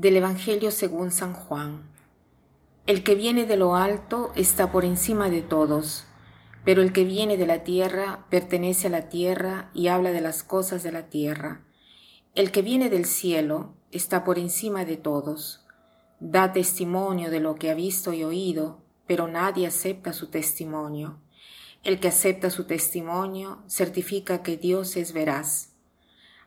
Del Evangelio según San Juan. El que viene de lo alto está por encima de todos, pero el que viene de la tierra pertenece a la tierra y habla de las cosas de la tierra. El que viene del cielo está por encima de todos. Da testimonio de lo que ha visto y oído, pero nadie acepta su testimonio. El que acepta su testimonio certifica que Dios es veraz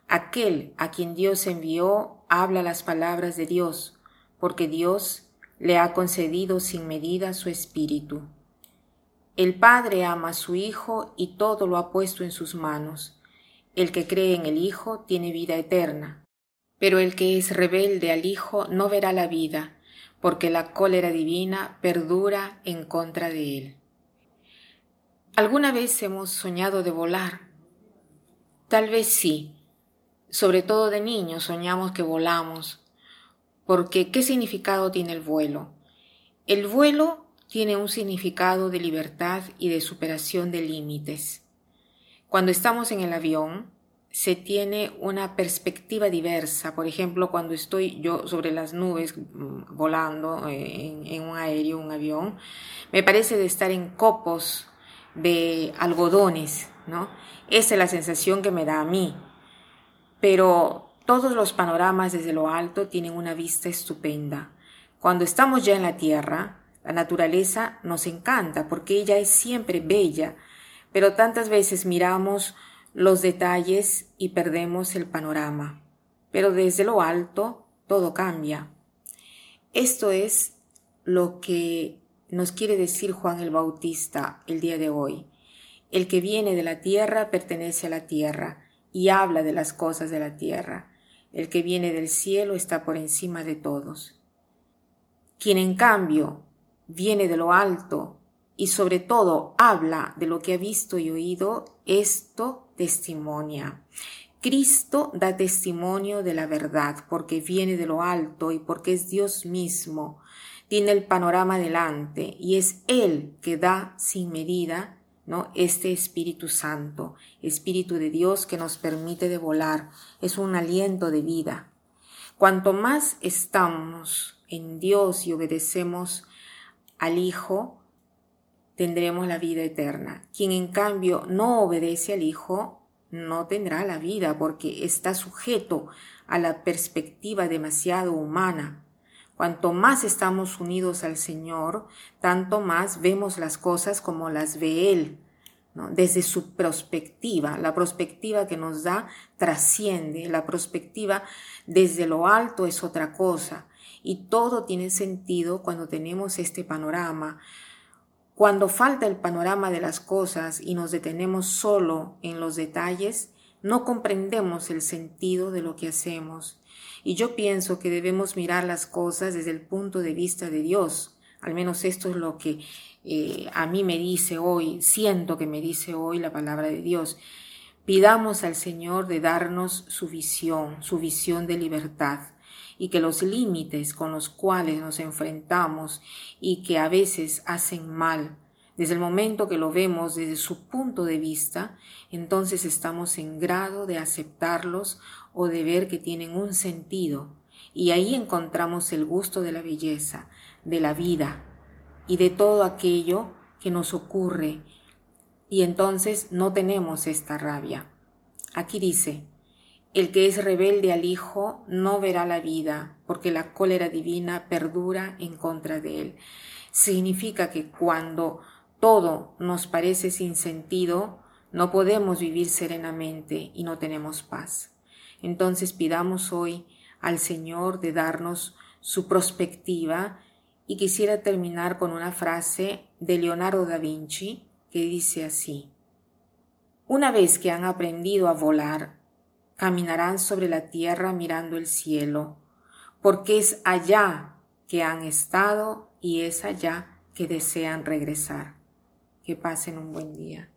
Aquel a quien Dios envió habla las palabras de Dios, porque Dios le ha concedido sin medida su espíritu. El Padre ama a su Hijo y todo lo ha puesto en sus manos. El que cree en el Hijo tiene vida eterna, pero el que es rebelde al Hijo no verá la vida, porque la cólera divina perdura en contra de él. ¿Alguna vez hemos soñado de volar? Tal vez sí, sobre todo de niños, soñamos que volamos. Porque, ¿qué significado tiene el vuelo? El vuelo tiene un significado de libertad y de superación de límites. Cuando estamos en el avión, se tiene una perspectiva diversa. Por ejemplo, cuando estoy yo sobre las nubes mm, volando eh, en, en, un aéreo, un avión, me parece de estar en copos de algodones, ¿no? Esa es la sensación que me da a mí pero todos los panoramas desde lo alto tienen una vista estupenda. Cuando estamos ya en la tierra, la naturaleza nos encanta porque ella es siempre bella, pero tantas veces miramos los detalles y perdemos el panorama. Pero desde lo alto todo cambia. Esto es lo que nos quiere decir Juan el Bautista el día de hoy. El que viene de la tierra pertenece a la tierra y habla de las cosas de la tierra. El que viene del cielo está por encima de todos. Quien en cambio viene de lo alto y sobre todo habla de lo que ha visto y oído, esto testimonia. Cristo da testimonio de la verdad porque viene de lo alto y porque es Dios mismo. Tiene el panorama delante y es Él que da sin medida ¿no? Este Espíritu Santo, Espíritu de Dios que nos permite de volar, es un aliento de vida. Cuanto más estamos en Dios y obedecemos al Hijo, tendremos la vida eterna. Quien en cambio no obedece al Hijo, no tendrá la vida porque está sujeto a la perspectiva demasiado humana Cuanto más estamos unidos al Señor, tanto más vemos las cosas como las ve Él, desde su perspectiva. La perspectiva que nos da trasciende, la perspectiva desde lo alto es otra cosa. Y todo tiene sentido cuando tenemos este panorama. Cuando falta el panorama de las cosas y nos detenemos solo en los detalles, no comprendemos el sentido de lo que hacemos. Y yo pienso que debemos mirar las cosas desde el punto de vista de Dios. Al menos esto es lo que eh, a mí me dice hoy, siento que me dice hoy la palabra de Dios. Pidamos al Señor de darnos su visión, su visión de libertad, y que los límites con los cuales nos enfrentamos y que a veces hacen mal, desde el momento que lo vemos desde su punto de vista, entonces estamos en grado de aceptarlos o de ver que tienen un sentido. Y ahí encontramos el gusto de la belleza, de la vida y de todo aquello que nos ocurre. Y entonces no tenemos esta rabia. Aquí dice, el que es rebelde al Hijo no verá la vida, porque la cólera divina perdura en contra de él. Significa que cuando todo nos parece sin sentido, no podemos vivir serenamente y no tenemos paz. Entonces pidamos hoy al Señor de darnos su perspectiva y quisiera terminar con una frase de Leonardo da Vinci que dice así, Una vez que han aprendido a volar, caminarán sobre la tierra mirando el cielo, porque es allá que han estado y es allá que desean regresar. Que pasen un buen día.